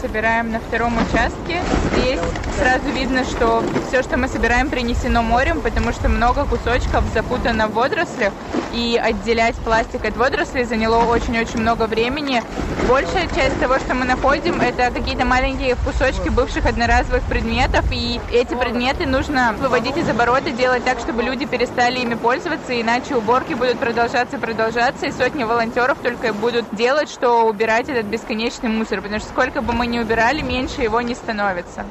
собираем на втором участке. Здесь сразу видно, что все, что мы собираем, принесено морем, потому что много кусочков запутано в водорослях. И отделять пластик от водорослей заняло очень-очень много времени. Большая часть того, что мы находим, это какие-то маленькие кусочки бывших одноразовых предметов. И эти предметы нужно выводить из оборота, делать так, чтобы люди перестали ими пользоваться, иначе уборки будут продолжаться продолжаться, и сотни волонтеров только будут делать, что убирать этот бесконечный мусор, потому что сколько бы мы ни убирали, меньше его не становится.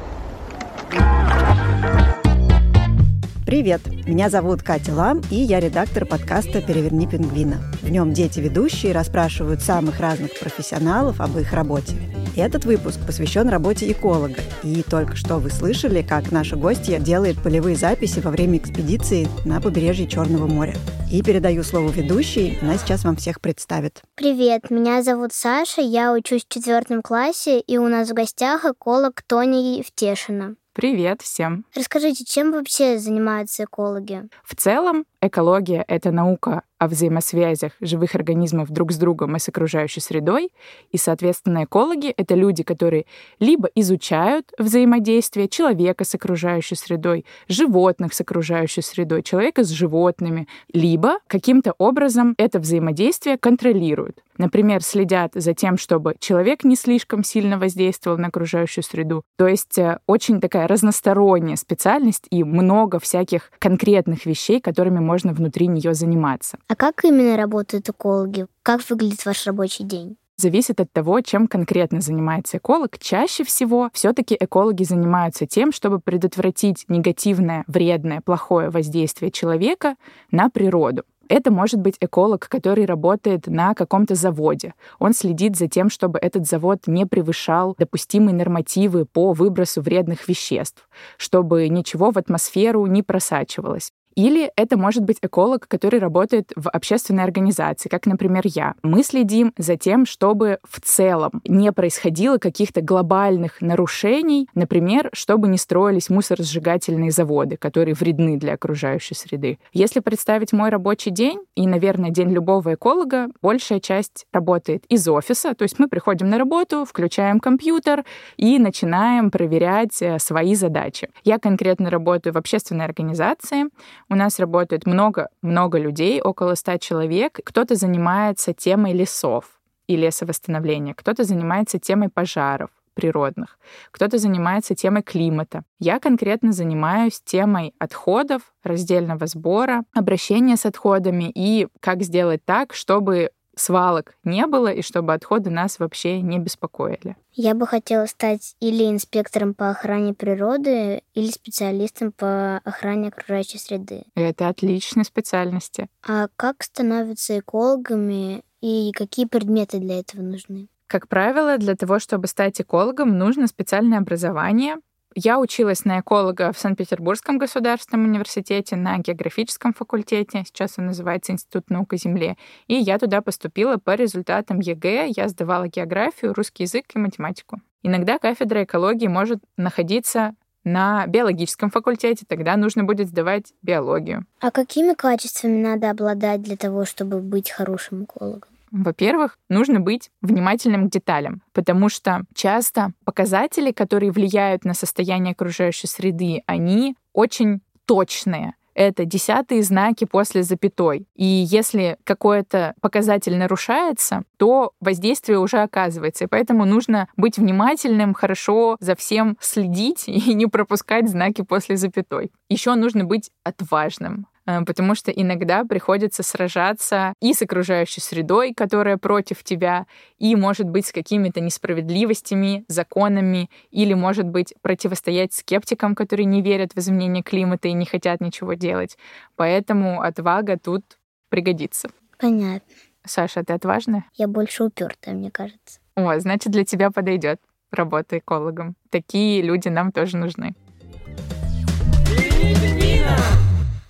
Привет! Меня зовут Катя Лам, и я редактор подкаста «Переверни пингвина». В нем дети-ведущие расспрашивают самых разных профессионалов об их работе. Этот выпуск посвящен работе эколога. И только что вы слышали, как наша гостья делает полевые записи во время экспедиции на побережье Черного моря. И передаю слово ведущей, она сейчас вам всех представит. Привет, меня зовут Саша, я учусь в четвертом классе, и у нас в гостях эколог Тони Евтешина. Привет всем! Расскажите, чем вообще занимаются экологи? В целом, экология — это наука о взаимосвязях живых организмов друг с другом и с окружающей средой. И, соответственно, экологи — это люди, которые либо изучают взаимодействие человека с окружающей средой, животных с окружающей средой, человека с животными, либо каким-то образом это взаимодействие контролируют. Например, следят за тем, чтобы человек не слишком сильно воздействовал на окружающую среду. То есть э, очень такая разносторонняя специальность и много всяких конкретных вещей, которыми можно внутри нее заниматься. А как именно работают экологи? Как выглядит ваш рабочий день? зависит от того, чем конкретно занимается эколог. Чаще всего все-таки экологи занимаются тем, чтобы предотвратить негативное, вредное, плохое воздействие человека на природу. Это может быть эколог, который работает на каком-то заводе. Он следит за тем, чтобы этот завод не превышал допустимые нормативы по выбросу вредных веществ, чтобы ничего в атмосферу не просачивалось. Или это может быть эколог, который работает в общественной организации, как, например, я. Мы следим за тем, чтобы в целом не происходило каких-то глобальных нарушений, например, чтобы не строились мусоросжигательные заводы, которые вредны для окружающей среды. Если представить мой рабочий день, и, наверное, день любого эколога, большая часть работает из офиса, то есть мы приходим на работу, включаем компьютер и начинаем проверять э, свои задачи. Я конкретно работаю в общественной организации, у нас работает много-много людей, около ста человек. Кто-то занимается темой лесов и лесовосстановления, кто-то занимается темой пожаров природных, кто-то занимается темой климата. Я конкретно занимаюсь темой отходов, раздельного сбора, обращения с отходами и как сделать так, чтобы свалок не было и чтобы отходы нас вообще не беспокоили. Я бы хотела стать или инспектором по охране природы, или специалистом по охране окружающей среды. Это отличные специальности. А как становятся экологами и какие предметы для этого нужны? Как правило, для того, чтобы стать экологом, нужно специальное образование, я училась на эколога в Санкт-Петербургском государственном университете на географическом факультете, сейчас он называется Институт наук о земле, и я туда поступила по результатам ЕГЭ, я сдавала географию, русский язык и математику. Иногда кафедра экологии может находиться на биологическом факультете, тогда нужно будет сдавать биологию. А какими качествами надо обладать для того, чтобы быть хорошим экологом? Во-первых, нужно быть внимательным к деталям, потому что часто показатели, которые влияют на состояние окружающей среды, они очень точные это десятые знаки после запятой. И если какой-то показатель нарушается, то воздействие уже оказывается. И поэтому нужно быть внимательным, хорошо за всем следить и не пропускать знаки после запятой. Еще нужно быть отважным. Э, потому что иногда приходится сражаться и с окружающей средой, которая против тебя, и, может быть, с какими-то несправедливостями, законами, или, может быть, противостоять скептикам, которые не верят в изменение климата и не хотят ничего делать. Поэтому отвага тут пригодится. Понятно. Саша, ты отважная? Я больше упертая, мне кажется. О, значит, для тебя подойдет работа экологом. Такие люди нам тоже нужны.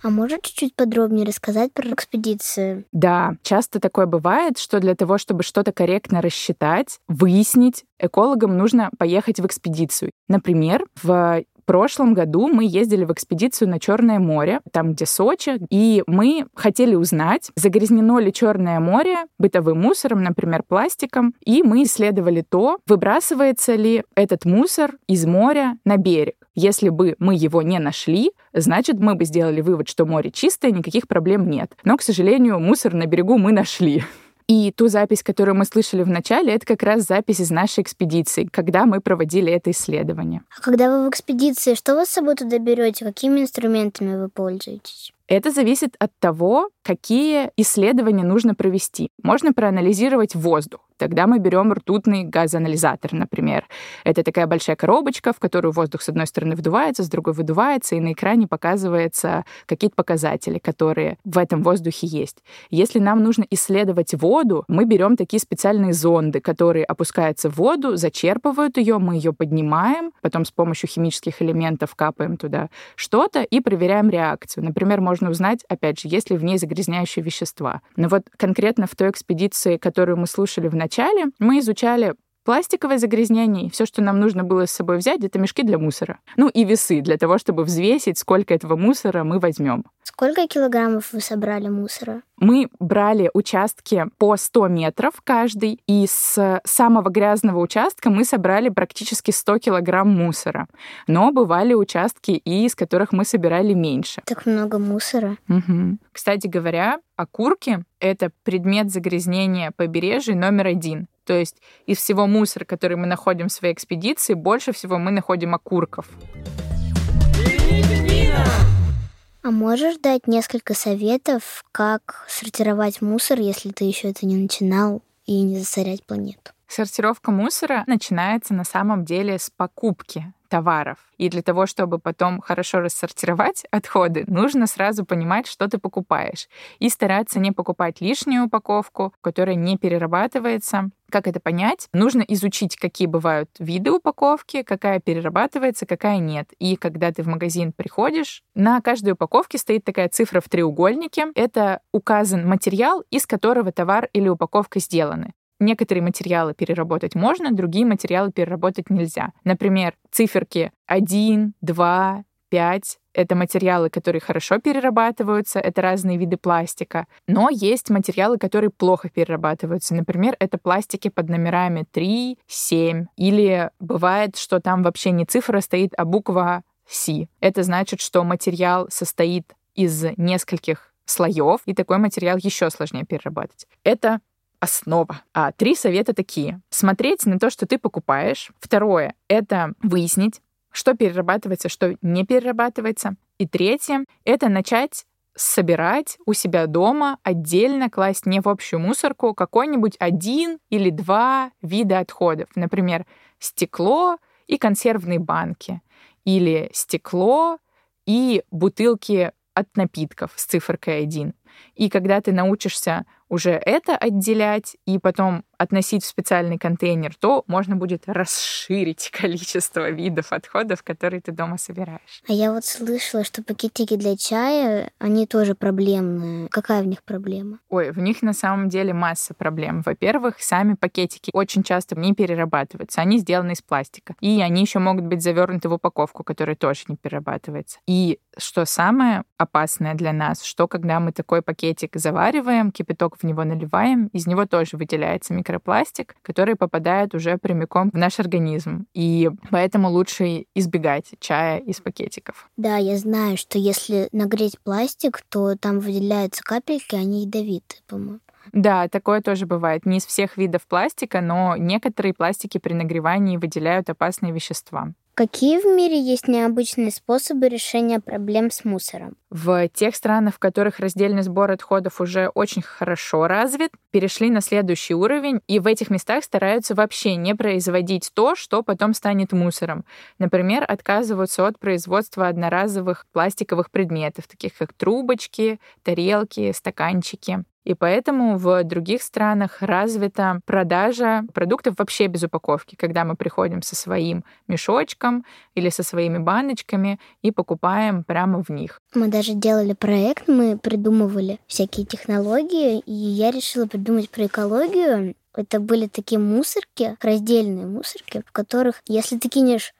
А можешь чуть-чуть подробнее рассказать про экспедицию? Да, часто такое бывает, что для того, чтобы что-то корректно рассчитать, выяснить, экологам нужно поехать в экспедицию. Например, в прошлом году мы ездили в экспедицию на Черное море, там, где Сочи, и мы хотели узнать, загрязнено ли Черное море бытовым мусором, например, пластиком, и мы исследовали то, выбрасывается ли этот мусор из моря на берег. Если бы мы его не нашли, значит, мы бы сделали вывод, что море чистое, никаких проблем нет. Но, к сожалению, мусор на берегу мы нашли. И ту запись, которую мы слышали в начале, это как раз запись из нашей экспедиции, когда мы проводили это исследование. А когда вы в экспедиции, что вы с собой туда берете? Какими инструментами вы пользуетесь? Это зависит от того, какие исследования нужно провести. Можно проанализировать воздух. Тогда мы берем ртутный газоанализатор, например. Это такая большая коробочка, в которую воздух с одной стороны вдувается, с другой выдувается, и на экране показываются какие-то показатели, которые в этом воздухе есть. Если нам нужно исследовать воду, мы берем такие специальные зонды, которые опускаются в воду, зачерпывают ее, мы ее поднимаем, потом с помощью химических элементов капаем туда что-то и проверяем реакцию. Например, можно узнать, опять же, есть ли в ней загрязняющие вещества. Но вот конкретно в той экспедиции, которую мы слушали в начале мы изучали пластиковое загрязнение. Все, что нам нужно было с собой взять, это мешки для мусора. Ну и весы для того, чтобы взвесить, сколько этого мусора мы возьмем. Сколько килограммов вы собрали мусора? Мы брали участки по 100 метров каждый, и с самого грязного участка мы собрали практически 100 килограмм мусора. Но бывали участки, и из которых мы собирали меньше. Так много мусора. Угу. Кстати говоря, окурки — это предмет загрязнения побережья номер один. То есть из всего мусора, который мы находим в своей экспедиции, больше всего мы находим окурков. А можешь дать несколько советов, как сортировать мусор, если ты еще это не начинал, и не засорять планету? Сортировка мусора начинается на самом деле с покупки товаров. И для того, чтобы потом хорошо рассортировать отходы, нужно сразу понимать, что ты покупаешь. И стараться не покупать лишнюю упаковку, которая не перерабатывается. Как это понять? Нужно изучить, какие бывают виды упаковки, какая перерабатывается, какая нет. И когда ты в магазин приходишь, на каждой упаковке стоит такая цифра в треугольнике. Это указан материал, из которого товар или упаковка сделаны. Некоторые материалы переработать можно, другие материалы переработать нельзя. Например, циферки 1, 2, 5 — это материалы, которые хорошо перерабатываются, это разные виды пластика. Но есть материалы, которые плохо перерабатываются. Например, это пластики под номерами 3, 7. Или бывает, что там вообще не цифра стоит, а буква C. Это значит, что материал состоит из нескольких слоев, и такой материал еще сложнее перерабатывать. Это основа. А три совета такие. Смотреть на то, что ты покупаешь. Второе — это выяснить, что перерабатывается, что не перерабатывается. И третье — это начать собирать у себя дома отдельно, класть не в общую мусорку какой-нибудь один или два вида отходов. Например, стекло и консервные банки. Или стекло и бутылки от напитков с циферкой 1. И когда ты научишься уже это отделять и потом относить в специальный контейнер, то можно будет расширить количество видов отходов, которые ты дома собираешь. А я вот слышала, что пакетики для чая, они тоже проблемные. Какая в них проблема? Ой, в них на самом деле масса проблем. Во-первых, сами пакетики очень часто не перерабатываются. Они сделаны из пластика. И они еще могут быть завернуты в упаковку, которая тоже не перерабатывается. И что самое опасное для нас, что когда мы такой пакетик завариваем, кипяток в него наливаем, из него тоже выделяется микро микропластик, который попадает уже прямиком в наш организм. И поэтому лучше избегать чая из пакетиков. Да, я знаю, что если нагреть пластик, то там выделяются капельки, они ядовитые, по-моему. Да, такое тоже бывает. Не из всех видов пластика, но некоторые пластики при нагревании выделяют опасные вещества. Какие в мире есть необычные способы решения проблем с мусором? В тех странах, в которых раздельный сбор отходов уже очень хорошо развит, перешли на следующий уровень, и в этих местах стараются вообще не производить то, что потом станет мусором. Например, отказываются от производства одноразовых пластиковых предметов, таких как трубочки, тарелки, стаканчики. И поэтому в других странах развита продажа продуктов вообще без упаковки, когда мы приходим со своим мешочком или со своими баночками и покупаем прямо в них. Мы даже делали проект, мы придумывали всякие технологии, и я решила придумать про экологию. Это были такие мусорки, раздельные мусорки, в которых, если ты кинешь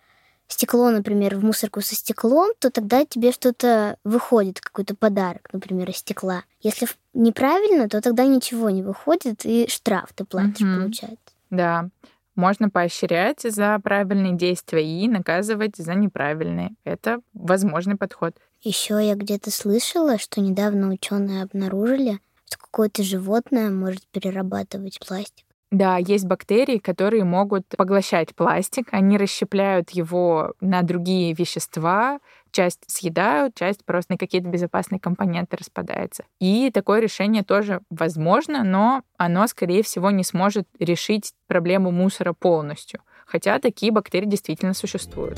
стекло, например, в мусорку со стеклом, то тогда тебе что-то выходит, какой-то подарок, например, из стекла. Если неправильно, то тогда ничего не выходит, и штраф ты платишь, угу. получается. Да. Можно поощрять за правильные действия и наказывать за неправильные. Это возможный подход. Еще я где-то слышала, что недавно ученые обнаружили, что какое-то животное может перерабатывать пластик. Да, есть бактерии, которые могут поглощать пластик, они расщепляют его на другие вещества, часть съедают, часть просто на какие-то безопасные компоненты распадается. И такое решение тоже возможно, но оно, скорее всего, не сможет решить проблему мусора полностью. Хотя такие бактерии действительно существуют.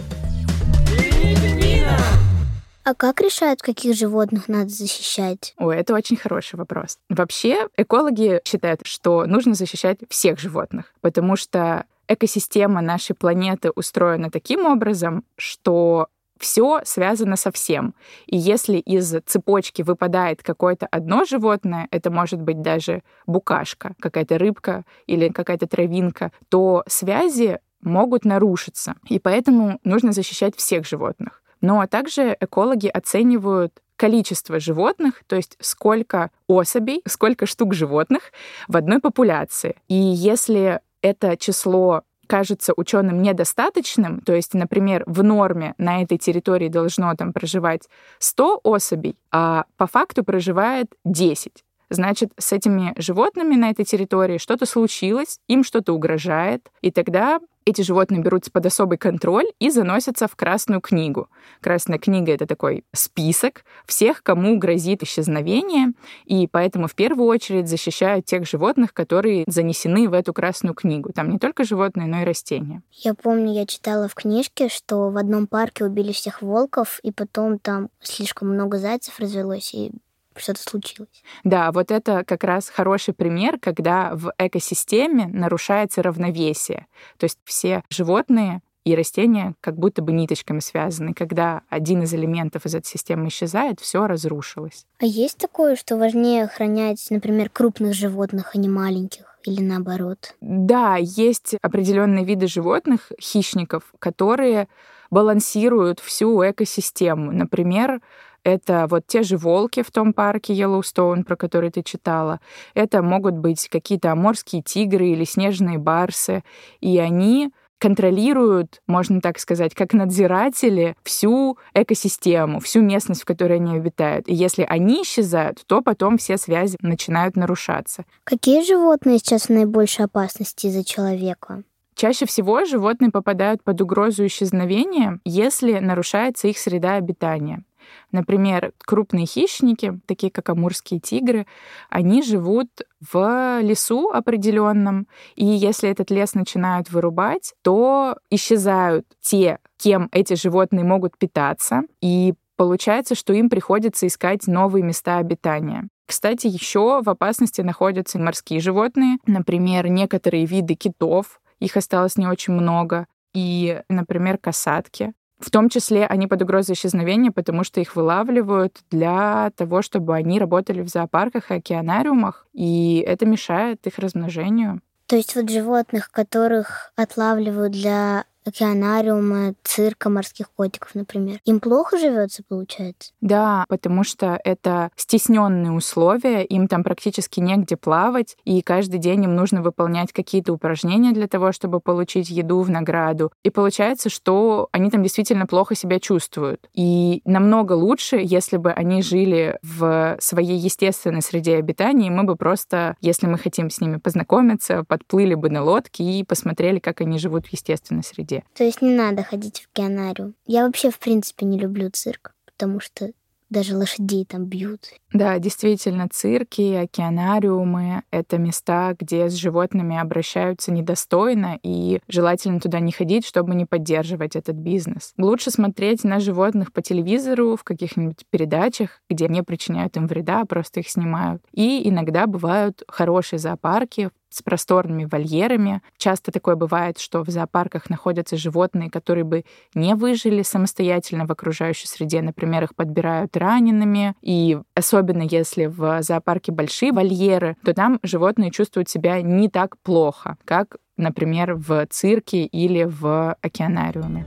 А как решают, каких животных надо защищать? О, это очень хороший вопрос. Вообще, экологи считают, что нужно защищать всех животных, потому что экосистема нашей планеты устроена таким образом, что все связано со всем. И если из цепочки выпадает какое-то одно животное, это может быть даже букашка, какая-то рыбка или какая-то травинка, то связи могут нарушиться. И поэтому нужно защищать всех животных. Но также экологи оценивают количество животных, то есть сколько особей, сколько штук животных в одной популяции. И если это число кажется ученым недостаточным, то есть, например, в норме на этой территории должно там проживать 100 особей, а по факту проживает 10. Значит, с этими животными на этой территории что-то случилось, им что-то угрожает, и тогда эти животные берутся под особый контроль и заносятся в Красную книгу. Красная книга — это такой список всех, кому грозит исчезновение, и поэтому в первую очередь защищают тех животных, которые занесены в эту Красную книгу. Там не только животные, но и растения. Я помню, я читала в книжке, что в одном парке убили всех волков, и потом там слишком много зайцев развелось, и что-то случилось. Да, вот это как раз хороший пример, когда в экосистеме нарушается равновесие. То есть все животные и растения как будто бы ниточками связаны. Когда один из элементов из этой системы исчезает, все разрушилось. А есть такое, что важнее охранять, например, крупных животных, а не маленьких? или наоборот? Да, есть определенные виды животных, хищников, которые балансируют всю экосистему. Например, это вот те же волки в том парке Йеллоустоун, про который ты читала. Это могут быть какие-то аморские тигры или снежные барсы. И они контролируют, можно так сказать, как надзиратели всю экосистему, всю местность, в которой они обитают. И если они исчезают, то потом все связи начинают нарушаться. Какие животные сейчас в наибольшей опасности из-за человека? Чаще всего животные попадают под угрозу исчезновения, если нарушается их среда обитания. Например, крупные хищники, такие как амурские тигры, они живут в лесу определенном, и если этот лес начинают вырубать, то исчезают те, кем эти животные могут питаться, и получается, что им приходится искать новые места обитания. Кстати, еще в опасности находятся морские животные, например, некоторые виды китов, их осталось не очень много, и, например, касатки. В том числе они под угрозой исчезновения, потому что их вылавливают для того, чтобы они работали в зоопарках и океанариумах, и это мешает их размножению. То есть вот животных, которых отлавливают для океанариума, цирка морских котиков, например. Им плохо живется, получается? Да, потому что это стесненные условия, им там практически негде плавать, и каждый день им нужно выполнять какие-то упражнения для того, чтобы получить еду в награду. И получается, что они там действительно плохо себя чувствуют. И намного лучше, если бы они жили в своей естественной среде обитания, и мы бы просто, если мы хотим с ними познакомиться, подплыли бы на лодке и посмотрели, как они живут в естественной среде где. То есть не надо ходить в океанариум. Я вообще, в принципе, не люблю цирк, потому что даже лошадей там бьют. Да, действительно, цирки, океанариумы — это места, где с животными обращаются недостойно, и желательно туда не ходить, чтобы не поддерживать этот бизнес. Лучше смотреть на животных по телевизору, в каких-нибудь передачах, где не причиняют им вреда, а просто их снимают. И иногда бывают хорошие зоопарки, с просторными вольерами. Часто такое бывает, что в зоопарках находятся животные, которые бы не выжили самостоятельно в окружающей среде. Например, их подбирают ранеными. И особенно если в зоопарке большие вольеры, то там животные чувствуют себя не так плохо, как, например, в цирке или в океанариуме.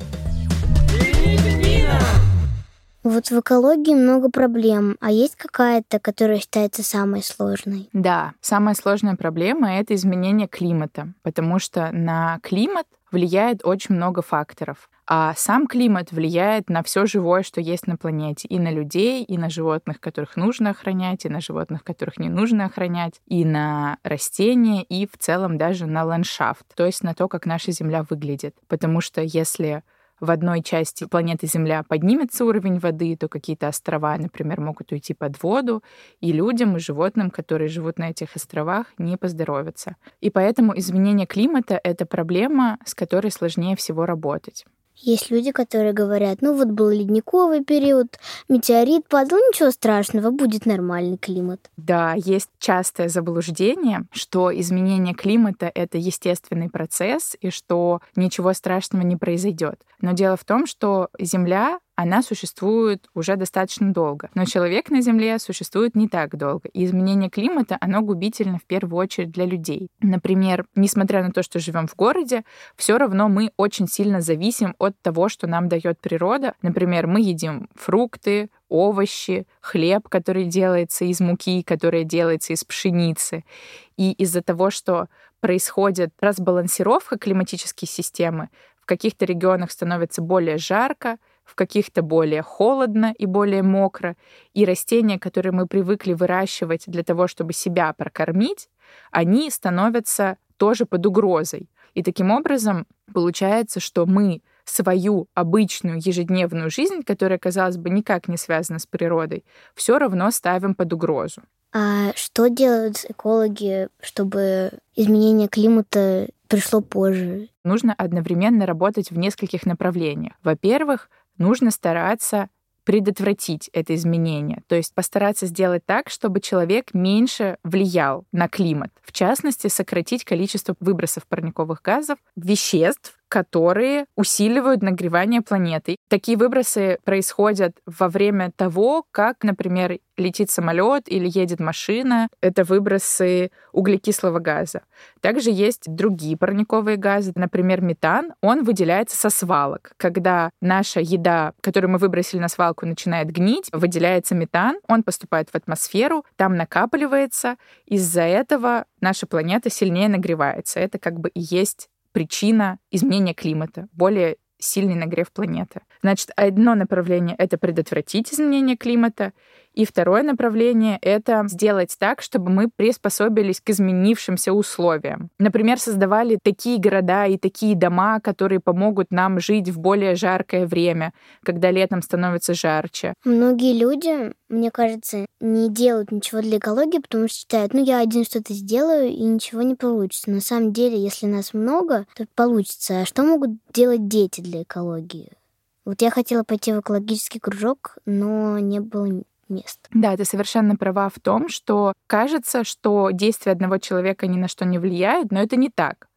Вот в экологии много проблем, а есть какая-то, которая считается самой сложной? Да, самая сложная проблема — это изменение климата, потому что на климат влияет очень много факторов. А сам климат влияет на все живое, что есть на планете. И на людей, и на животных, которых нужно охранять, и на животных, которых не нужно охранять, и на растения, и в целом даже на ландшафт, то есть на то, как наша Земля выглядит. Потому что если в одной части планеты Земля поднимется уровень воды, то какие-то острова, например, могут уйти под воду, и людям и животным, которые живут на этих островах, не поздоровятся. И поэтому изменение климата — это проблема, с которой сложнее всего работать. Есть люди, которые говорят, ну вот был ледниковый период, метеорит падал, ничего страшного, будет нормальный климат. Да, есть частое заблуждение, что изменение климата — это естественный процесс и что ничего страшного не произойдет. Но дело в том, что Земля она существует уже достаточно долго. Но человек на Земле существует не так долго. И изменение климата, оно губительно в первую очередь для людей. Например, несмотря на то, что живем в городе, все равно мы очень сильно зависим от того, что нам дает природа. Например, мы едим фрукты, овощи, хлеб, который делается из муки, который делается из пшеницы. И из-за того, что происходит разбалансировка климатической системы, в каких-то регионах становится более жарко, в каких-то более холодно и более мокро, и растения, которые мы привыкли выращивать для того, чтобы себя прокормить, они становятся тоже под угрозой. И таким образом получается, что мы свою обычную ежедневную жизнь, которая, казалось бы, никак не связана с природой, все равно ставим под угрозу. А что делают экологи, чтобы изменение климата пришло позже? Нужно одновременно работать в нескольких направлениях. Во-первых, нужно стараться предотвратить это изменение, то есть постараться сделать так, чтобы человек меньше влиял на климат. В частности, сократить количество выбросов парниковых газов, веществ, которые усиливают нагревание планеты. Такие выбросы происходят во время того, как, например, летит самолет или едет машина. Это выбросы углекислого газа. Также есть другие парниковые газы, например, метан. Он выделяется со свалок. Когда наша еда, которую мы выбросили на свалку, начинает гнить, выделяется метан, он поступает в атмосферу, там накапливается. Из-за этого наша планета сильнее нагревается. Это как бы и есть причина изменения климата, более сильный нагрев планеты. Значит, одно направление — это предотвратить изменение климата, и второе направление — это сделать так, чтобы мы приспособились к изменившимся условиям. Например, создавали такие города и такие дома, которые помогут нам жить в более жаркое время, когда летом становится жарче. Многие люди, мне кажется, не делают ничего для экологии, потому что считают, ну я один что-то сделаю, и ничего не получится. На самом деле, если нас много, то получится. А что могут делать дети для экологии? Вот я хотела пойти в экологический кружок, но не было мест. Да, ты совершенно права в том, что кажется, что действия одного человека ни на что не влияют, но это не так.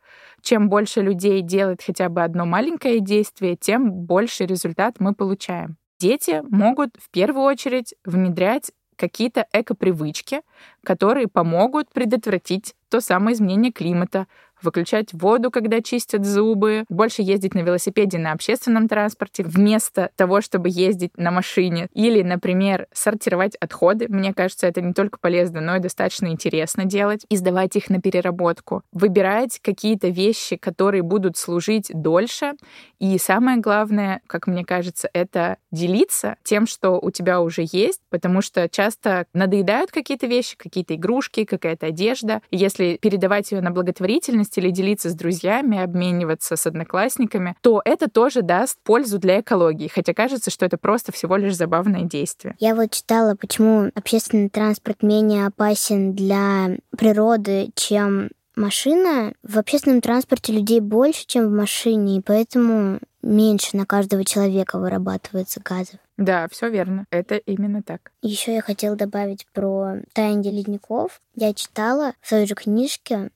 Чем больше людей делает хотя бы одно маленькое действие, тем больше результат мы получаем. Дети могут в первую очередь внедрять какие-то экопривычки, которые помогут предотвратить то самое изменение климата, выключать воду, когда чистят зубы, больше ездить на велосипеде на общественном транспорте вместо того, чтобы ездить на машине. Или, например, сортировать отходы. Мне кажется, это не только полезно, но и достаточно интересно делать. И сдавать их на переработку. Выбирать какие-то вещи, которые будут служить дольше. И самое главное, как мне кажется, это делиться тем, что у тебя уже есть, потому что часто надоедают какие-то вещи, какие-то игрушки, какая-то одежда. Если передавать ее на благотворительность, или делиться с друзьями, обмениваться с одноклассниками, то это тоже даст пользу для экологии, хотя кажется, что это просто всего лишь забавное действие. Я вот читала, почему общественный транспорт менее опасен для природы, чем машина. В общественном транспорте людей больше, чем в машине, и поэтому меньше на каждого человека вырабатывается газов. Да, все верно. Это именно так. Еще я хотела добавить про таяние ледников. Я читала в той же книжке,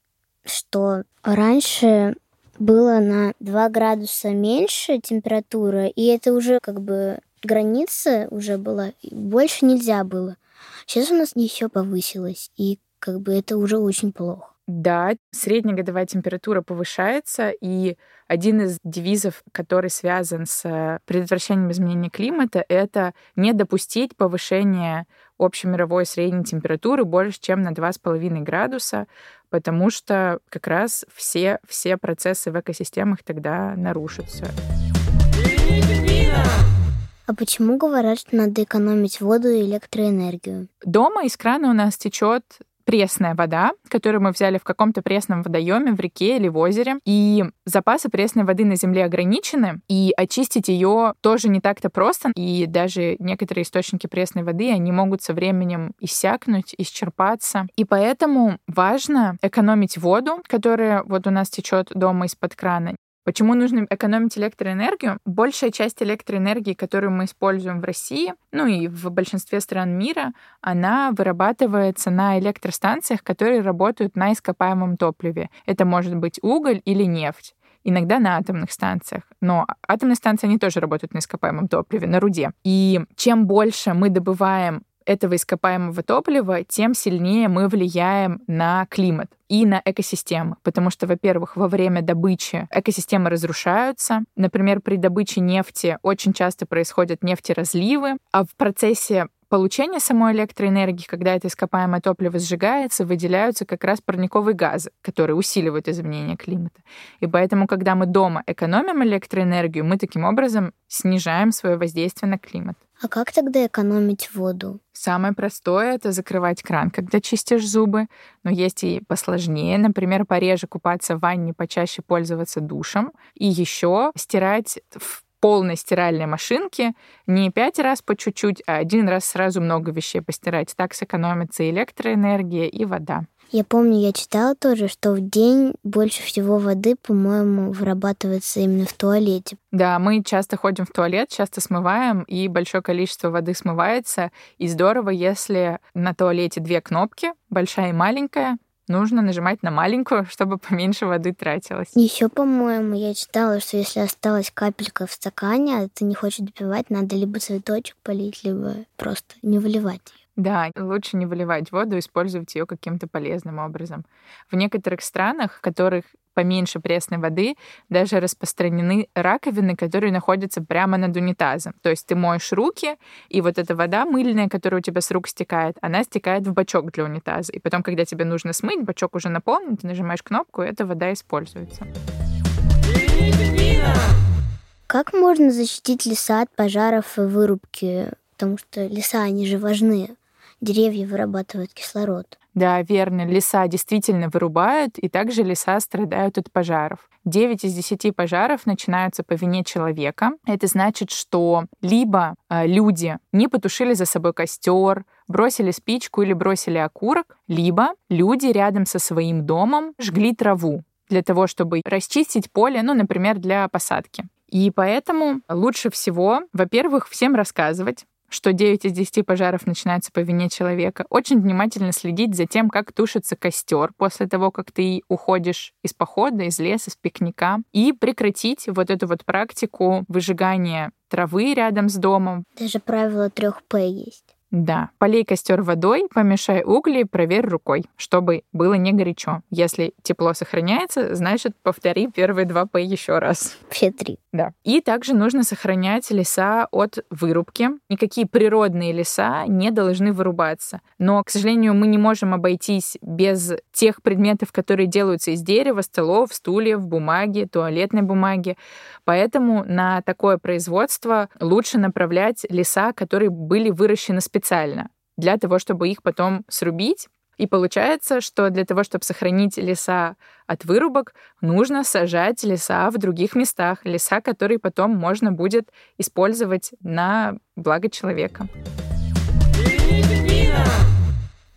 что раньше было на 2 градуса меньше температура, и это уже как бы граница уже была, больше нельзя было. Сейчас у нас еще повысилось, и как бы это уже очень плохо. Да, среднегодовая температура повышается, и один из девизов, который связан с предотвращением изменения климата, это не допустить повышения общемировой средней температуры больше, чем на 2,5 градуса, потому что как раз все, все процессы в экосистемах тогда нарушатся. А почему говорят, что надо экономить воду и электроэнергию? Дома из крана у нас течет пресная вода, которую мы взяли в каком-то пресном водоеме в реке или в озере. И запасы пресной воды на Земле ограничены, и очистить ее тоже не так-то просто. И даже некоторые источники пресной воды, они могут со временем иссякнуть, исчерпаться. И поэтому важно экономить воду, которая вот у нас течет дома из-под крана, Почему нужно экономить электроэнергию? Большая часть электроэнергии, которую мы используем в России, ну и в большинстве стран мира, она вырабатывается на электростанциях, которые работают на ископаемом топливе. Это может быть уголь или нефть иногда на атомных станциях. Но атомные станции, они тоже работают на ископаемом топливе, на руде. И чем больше мы добываем этого ископаемого топлива, тем сильнее мы влияем на климат и на экосистемы. Потому что, во-первых, во время добычи экосистемы разрушаются. Например, при добыче нефти очень часто происходят нефтеразливы, а в процессе получения самой электроэнергии, когда это ископаемое топливо сжигается, выделяются как раз парниковые газы, которые усиливают изменение климата. И поэтому, когда мы дома экономим электроэнергию, мы таким образом снижаем свое воздействие на климат. А как тогда экономить воду? Самое простое — это закрывать кран, когда чистишь зубы. Но есть и посложнее. Например, пореже купаться в ванне, почаще пользоваться душем. И еще стирать в полной стиральной машинке не пять раз по чуть-чуть, а один раз сразу много вещей постирать. Так сэкономится электроэнергия и вода. Я помню, я читала тоже, что в день больше всего воды, по-моему, вырабатывается именно в туалете. Да, мы часто ходим в туалет, часто смываем, и большое количество воды смывается. И здорово, если на туалете две кнопки, большая и маленькая, нужно нажимать на маленькую, чтобы поменьше воды тратилось. Еще, по-моему, я читала, что если осталась капелька в стакане, а ты не хочешь допивать, надо либо цветочек полить, либо просто не выливать. Да, лучше не выливать воду, использовать ее каким-то полезным образом. В некоторых странах, в которых поменьше пресной воды, даже распространены раковины, которые находятся прямо над унитазом. То есть ты моешь руки, и вот эта вода мыльная, которая у тебя с рук стекает, она стекает в бачок для унитаза. И потом, когда тебе нужно смыть, бачок уже наполнен, ты нажимаешь кнопку, и эта вода используется. Как можно защитить леса от пожаров и вырубки? Потому что леса, они же важны деревья вырабатывают кислород. Да, верно. Леса действительно вырубают, и также леса страдают от пожаров. 9 из 10 пожаров начинаются по вине человека. Это значит, что либо э, люди не потушили за собой костер, бросили спичку или бросили окурок, либо люди рядом со своим домом жгли траву для того, чтобы расчистить поле, ну, например, для посадки. И поэтому лучше всего, во-первых, всем рассказывать, что 9 из 10 пожаров начинаются по вине человека, очень внимательно следить за тем, как тушится костер после того, как ты уходишь из похода, из леса, с пикника, и прекратить вот эту вот практику выжигания травы рядом с домом. Даже правило трех П есть. Да. Полей костер водой, помешай угли, проверь рукой, чтобы было не горячо. Если тепло сохраняется, значит, повтори первые два П еще раз. Все три. Да. И также нужно сохранять леса от вырубки. Никакие природные леса не должны вырубаться. Но, к сожалению, мы не можем обойтись без тех предметов, которые делаются из дерева, столов, стульев, бумаги, туалетной бумаги. Поэтому на такое производство лучше направлять леса, которые были выращены специально специально для того, чтобы их потом срубить. И получается, что для того, чтобы сохранить леса от вырубок, нужно сажать леса в других местах, леса, которые потом можно будет использовать на благо человека.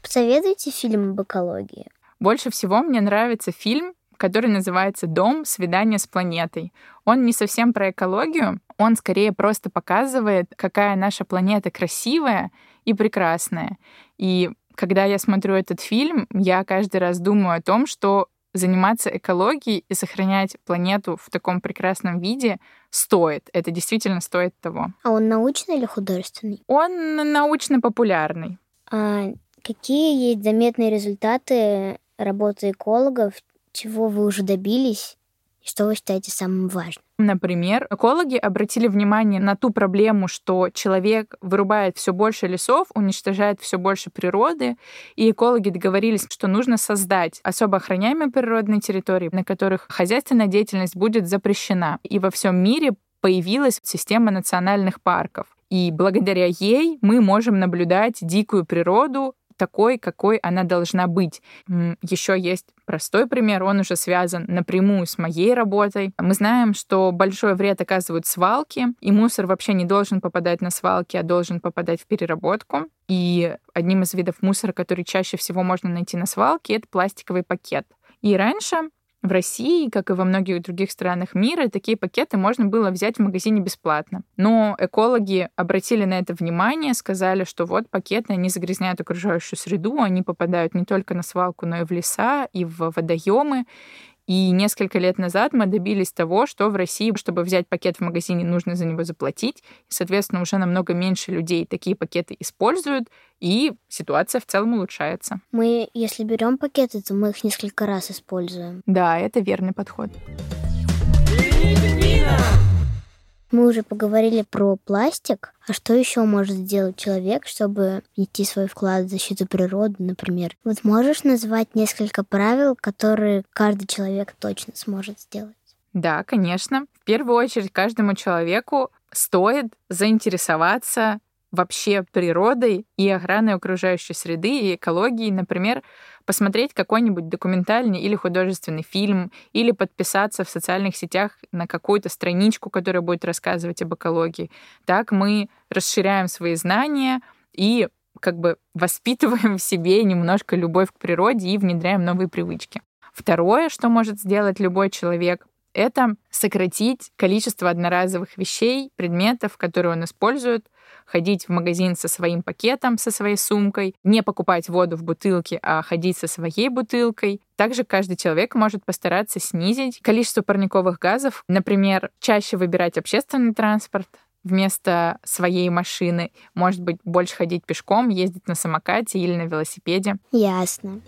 Посоветуйте фильм об экологии. Больше всего мне нравится фильм который называется «Дом. Свидание с планетой». Он не совсем про экологию, он скорее просто показывает, какая наша планета красивая и прекрасная. И когда я смотрю этот фильм, я каждый раз думаю о том, что заниматься экологией и сохранять планету в таком прекрасном виде стоит. Это действительно стоит того. А он научный или художественный? Он научно-популярный. А какие есть заметные результаты работы экологов, чего вы уже добились и что вы считаете самым важным? Например, экологи обратили внимание на ту проблему, что человек вырубает все больше лесов, уничтожает все больше природы, и экологи договорились, что нужно создать особо охраняемые природные территории, на которых хозяйственная деятельность будет запрещена. И во всем мире появилась система национальных парков. И благодаря ей мы можем наблюдать дикую природу такой, какой она должна быть. Еще есть простой пример, он уже связан напрямую с моей работой. Мы знаем, что большой вред оказывают свалки, и мусор вообще не должен попадать на свалки, а должен попадать в переработку. И одним из видов мусора, который чаще всего можно найти на свалке, это пластиковый пакет. И раньше в России, как и во многих других странах мира, такие пакеты можно было взять в магазине бесплатно. Но экологи обратили на это внимание, сказали, что вот пакеты, они загрязняют окружающую среду, они попадают не только на свалку, но и в леса, и в водоемы. И несколько лет назад мы добились того, что в России, чтобы взять пакет в магазине, нужно за него заплатить. И, соответственно, уже намного меньше людей такие пакеты используют, и ситуация в целом улучшается. Мы, если берем пакеты, то мы их несколько раз используем. Да, это верный подход. Мы уже поговорили про пластик. А что еще может сделать человек, чтобы внести свой вклад в защиту природы, например? Вот можешь назвать несколько правил, которые каждый человек точно сможет сделать? Да, конечно. В первую очередь каждому человеку стоит заинтересоваться вообще природой и охраной окружающей среды и экологией, например, посмотреть какой-нибудь документальный или художественный фильм, или подписаться в социальных сетях на какую-то страничку, которая будет рассказывать об экологии. Так мы расширяем свои знания и как бы воспитываем в себе немножко любовь к природе и внедряем новые привычки. Второе, что может сделать любой человек, это сократить количество одноразовых вещей, предметов, которые он использует, ходить в магазин со своим пакетом, со своей сумкой, не покупать воду в бутылке, а ходить со своей бутылкой. Также каждый человек может постараться снизить количество парниковых газов, например, чаще выбирать общественный транспорт, вместо своей машины. Может быть, больше ходить пешком, ездить на самокате или на велосипеде. Ясно.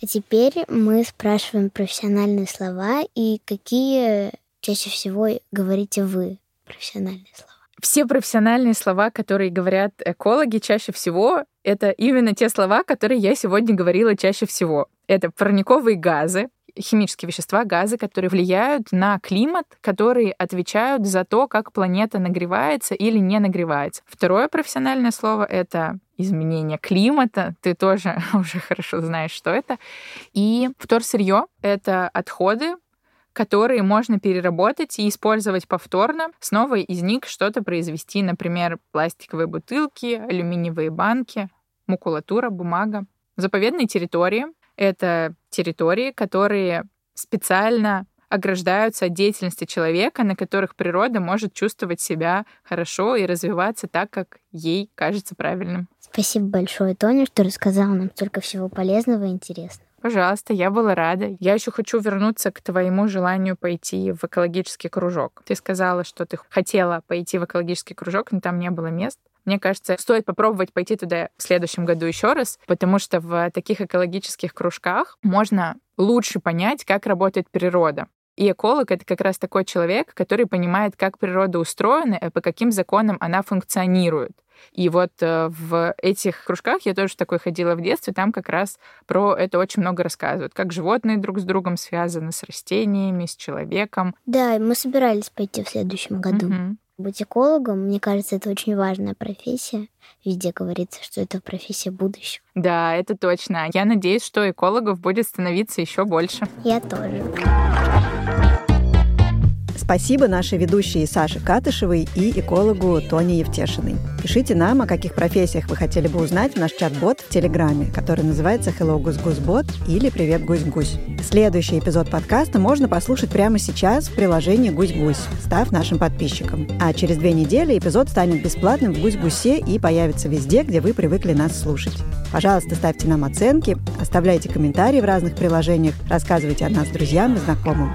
А теперь мы спрашиваем профессиональные слова и какие чаще всего говорите вы профессиональные слова? Все профессиональные слова, которые говорят экологи чаще всего, это именно те слова, которые я сегодня говорила чаще всего. Это парниковые газы, химические вещества, газы, которые влияют на климат, которые отвечают за то, как планета нагревается или не нагревается. Второе профессиональное слово — это изменение климата. Ты тоже уже хорошо знаешь, что это. И вторсырье — это отходы, которые можно переработать и использовать повторно, снова из них что-то произвести, например, пластиковые бутылки, алюминиевые банки, макулатура, бумага. Заповедные территории — это территории, которые специально ограждаются от деятельности человека, на которых природа может чувствовать себя хорошо и развиваться так, как ей кажется правильным. Спасибо большое, Тоня, что рассказала нам столько всего полезного и интересного. Пожалуйста, я была рада. Я еще хочу вернуться к твоему желанию пойти в экологический кружок. Ты сказала, что ты хотела пойти в экологический кружок, но там не было мест. Мне кажется, стоит попробовать пойти туда в следующем году еще раз, потому что в таких экологических кружках можно лучше понять, как работает природа. И эколог — это как раз такой человек, который понимает, как природа устроена и по каким законам она функционирует. И вот э, в этих кружках я тоже такой ходила в детстве, там как раз про это очень много рассказывают, как животные друг с другом связаны, с растениями, с человеком. Да, мы собирались пойти в следующем году. Угу. Быть экологом, мне кажется, это очень важная профессия. Везде говорится, что это профессия будущего. Да, это точно. Я надеюсь, что экологов будет становиться еще больше. Я тоже. Спасибо нашей ведущей Саше Катышевой и экологу Тоне Евтешиной. Пишите нам, о каких профессиях вы хотели бы узнать в наш чат-бот в Телеграме, который называется Hello Гусь Гусь Бот или Привет Гусь Гусь. Следующий эпизод подкаста можно послушать прямо сейчас в приложении Гусь Гусь, став нашим подписчиком. А через две недели эпизод станет бесплатным в Гусь Гусе и появится везде, где вы привыкли нас слушать. Пожалуйста, ставьте нам оценки, оставляйте комментарии в разных приложениях, рассказывайте о нас друзьям и знакомым.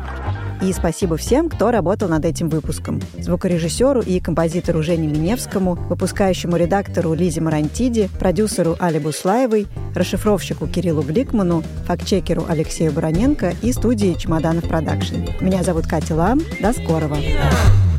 И спасибо всем, кто работал над этим выпуском. Звукорежиссеру и композитору Жене Миневскому, выпускающему редактору Лизе Марантиди, продюсеру Али Буслаевой, расшифровщику Кириллу Гликману, фактчекеру Алексею Бароненко и студии «Чемоданов Продакшн». Меня зовут Катя Лам. До скорого! Yeah.